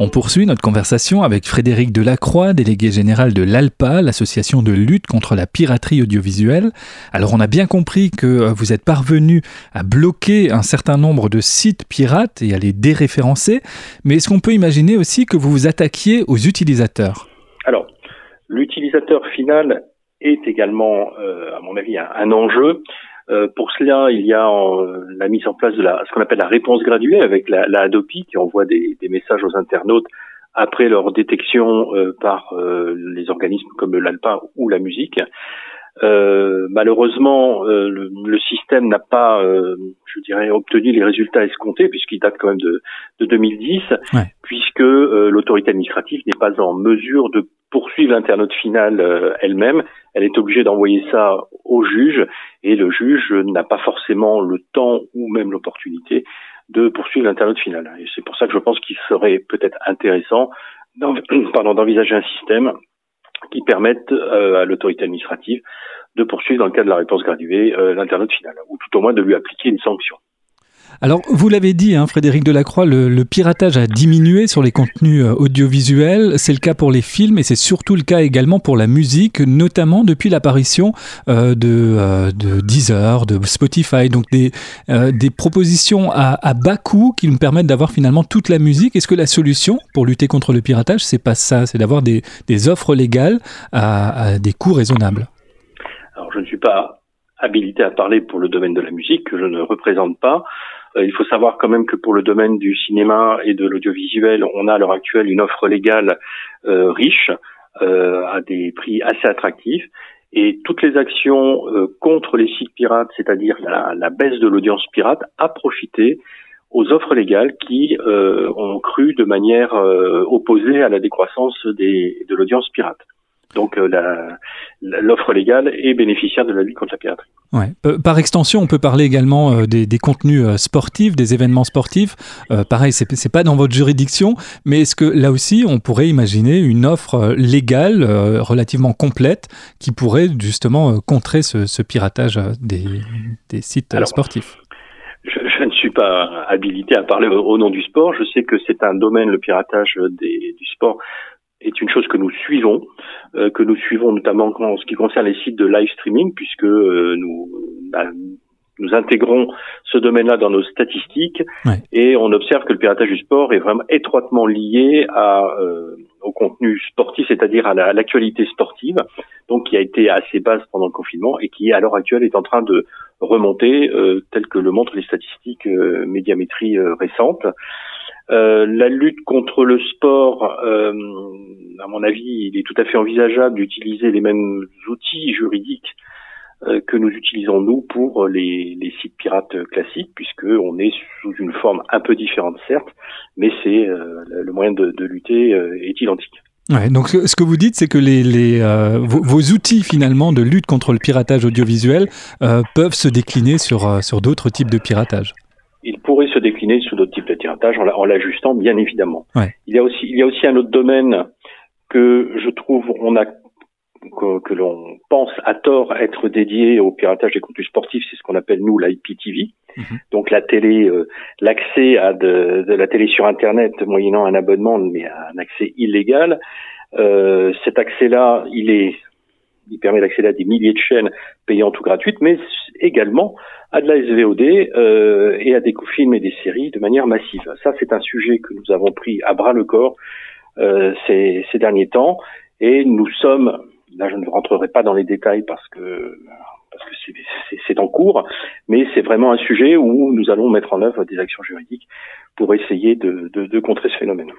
On poursuit notre conversation avec Frédéric Delacroix, délégué général de l'ALPA, l'association de lutte contre la piraterie audiovisuelle. Alors on a bien compris que euh, vous êtes parvenu à bloquer un certain nombre de sites pirates et à les déréférencer, mais est-ce qu'on peut imaginer aussi que vous vous attaquiez aux utilisateurs? Alors, l'utilisateur final est également, euh, à mon avis, un enjeu. Euh, pour cela, il y a euh, la mise en place de la, ce qu'on appelle la réponse graduée avec la, la Adopi qui envoie des, des, messages aux internautes après leur détection euh, par les organismes comme l'ALPA ou la musique. Malheureusement, le, le, système n'a pas, je dirais, obtenu les résultats escomptés puisqu'il date quand même de, de 2010, ouais. puisque l'autorité administrative n'est pas en mesure de poursuivre l'internaute final elle-même. Elle est obligée d'envoyer ça au juge et le juge n'a pas forcément le temps ou même l'opportunité de poursuivre l'internaute final. Et c'est pour ça que je pense qu'il serait peut-être intéressant d'envisager un système qui permette euh, à l'autorité administrative de poursuivre dans le cas de la réponse graduée euh, l'internaute final, ou tout au moins de lui appliquer une sanction. Alors, vous l'avez dit, hein, Frédéric Delacroix, le, le, piratage a diminué sur les contenus euh, audiovisuels. C'est le cas pour les films et c'est surtout le cas également pour la musique, notamment depuis l'apparition euh, de, euh, de Deezer, de Spotify. Donc, des, euh, des propositions à, à, bas coût qui nous permettent d'avoir finalement toute la musique. Est-ce que la solution pour lutter contre le piratage, c'est pas ça? C'est d'avoir des, des, offres légales à, à des coûts raisonnables Alors, je ne suis pas habilité à parler pour le domaine de la musique que je ne représente pas. Euh, il faut savoir quand même que pour le domaine du cinéma et de l'audiovisuel, on a à l'heure actuelle une offre légale euh, riche euh, à des prix assez attractifs. Et toutes les actions contre les sites pirates, c'est-à-dire la, la, baisse de l'audience pirate, a profité aux offres légales qui ont cru de manière opposée à la décroissance de l'audience pirate. Donc euh, l'offre légale est bénéficiaire de la lutte contre la piraterie. Ouais. Par extension, on peut parler également euh, des, des, contenus euh, sportifs, des événements sportifs. Euh, pareil, c'est c'est pas dans votre juridiction, mais est-ce que là aussi, on pourrait imaginer une offre légale relativement complète qui pourrait justement contrer ce, ce piratage des, des sites Alors, sportifs? je, je, ne suis pas habilité à parler au, au nom du sport. Je sais que c'est un domaine, le piratage des, du sport, est une chose que nous suivons, euh, que nous suivons notamment en ce qui concerne les sites de live streaming, puisque euh, nous bah, nous intégrons ce domaine-là dans nos statistiques ouais. et on observe que le piratage du sport est vraiment étroitement lié à, euh, au contenu sportif, c'est-à-dire à l'actualité la, sportive, donc qui a été assez basse pendant le confinement et qui à l'heure actuelle est en train de remonter, euh, tel que le montrent les statistiques euh, médiamétrie euh, récentes. Euh, la lutte contre le sport, euh, à mon avis, il est tout à fait envisageable d'utiliser les mêmes outils juridiques euh, que nous utilisons nous pour les, sites pirates classiques, puisque on est sous une forme un peu différente certes, mais c'est le moyen de, lutter est identique. Ouais, donc ce que vous dites, c'est que les, vos, outils finalement de lutte contre le piratage audiovisuel peuvent se décliner sur, sur d'autres types de piratage il pourrait se décliner sous d'autres types de piratage en l'ajustant bien évidemment. Ouais. Il y a aussi il y a aussi un autre domaine que je trouve on a que, que l'on pense à tort être dédié au piratage des contenus sportifs, c'est ce qu'on appelle nous l'IPTV. Mm -hmm. Donc la télé, euh, l'accès à de, de, la télé sur Internet moyennant un abonnement, mais un accès illégal. Euh, cet accès-là, il est il permet d'accéder à des milliers de chaînes payantes ou gratuites, mais également à de la SVOD euh, et à des films et des séries de manière massive. Ça, c'est un sujet que nous avons pris à bras le corps euh, ces, ces, derniers temps, et nous sommes, là je ne rentrerai pas dans les détails parce que parce que c'est en cours, mais c'est vraiment un sujet où nous allons mettre en œuvre des actions juridiques pour essayer de, de, de contrer ce phénomène.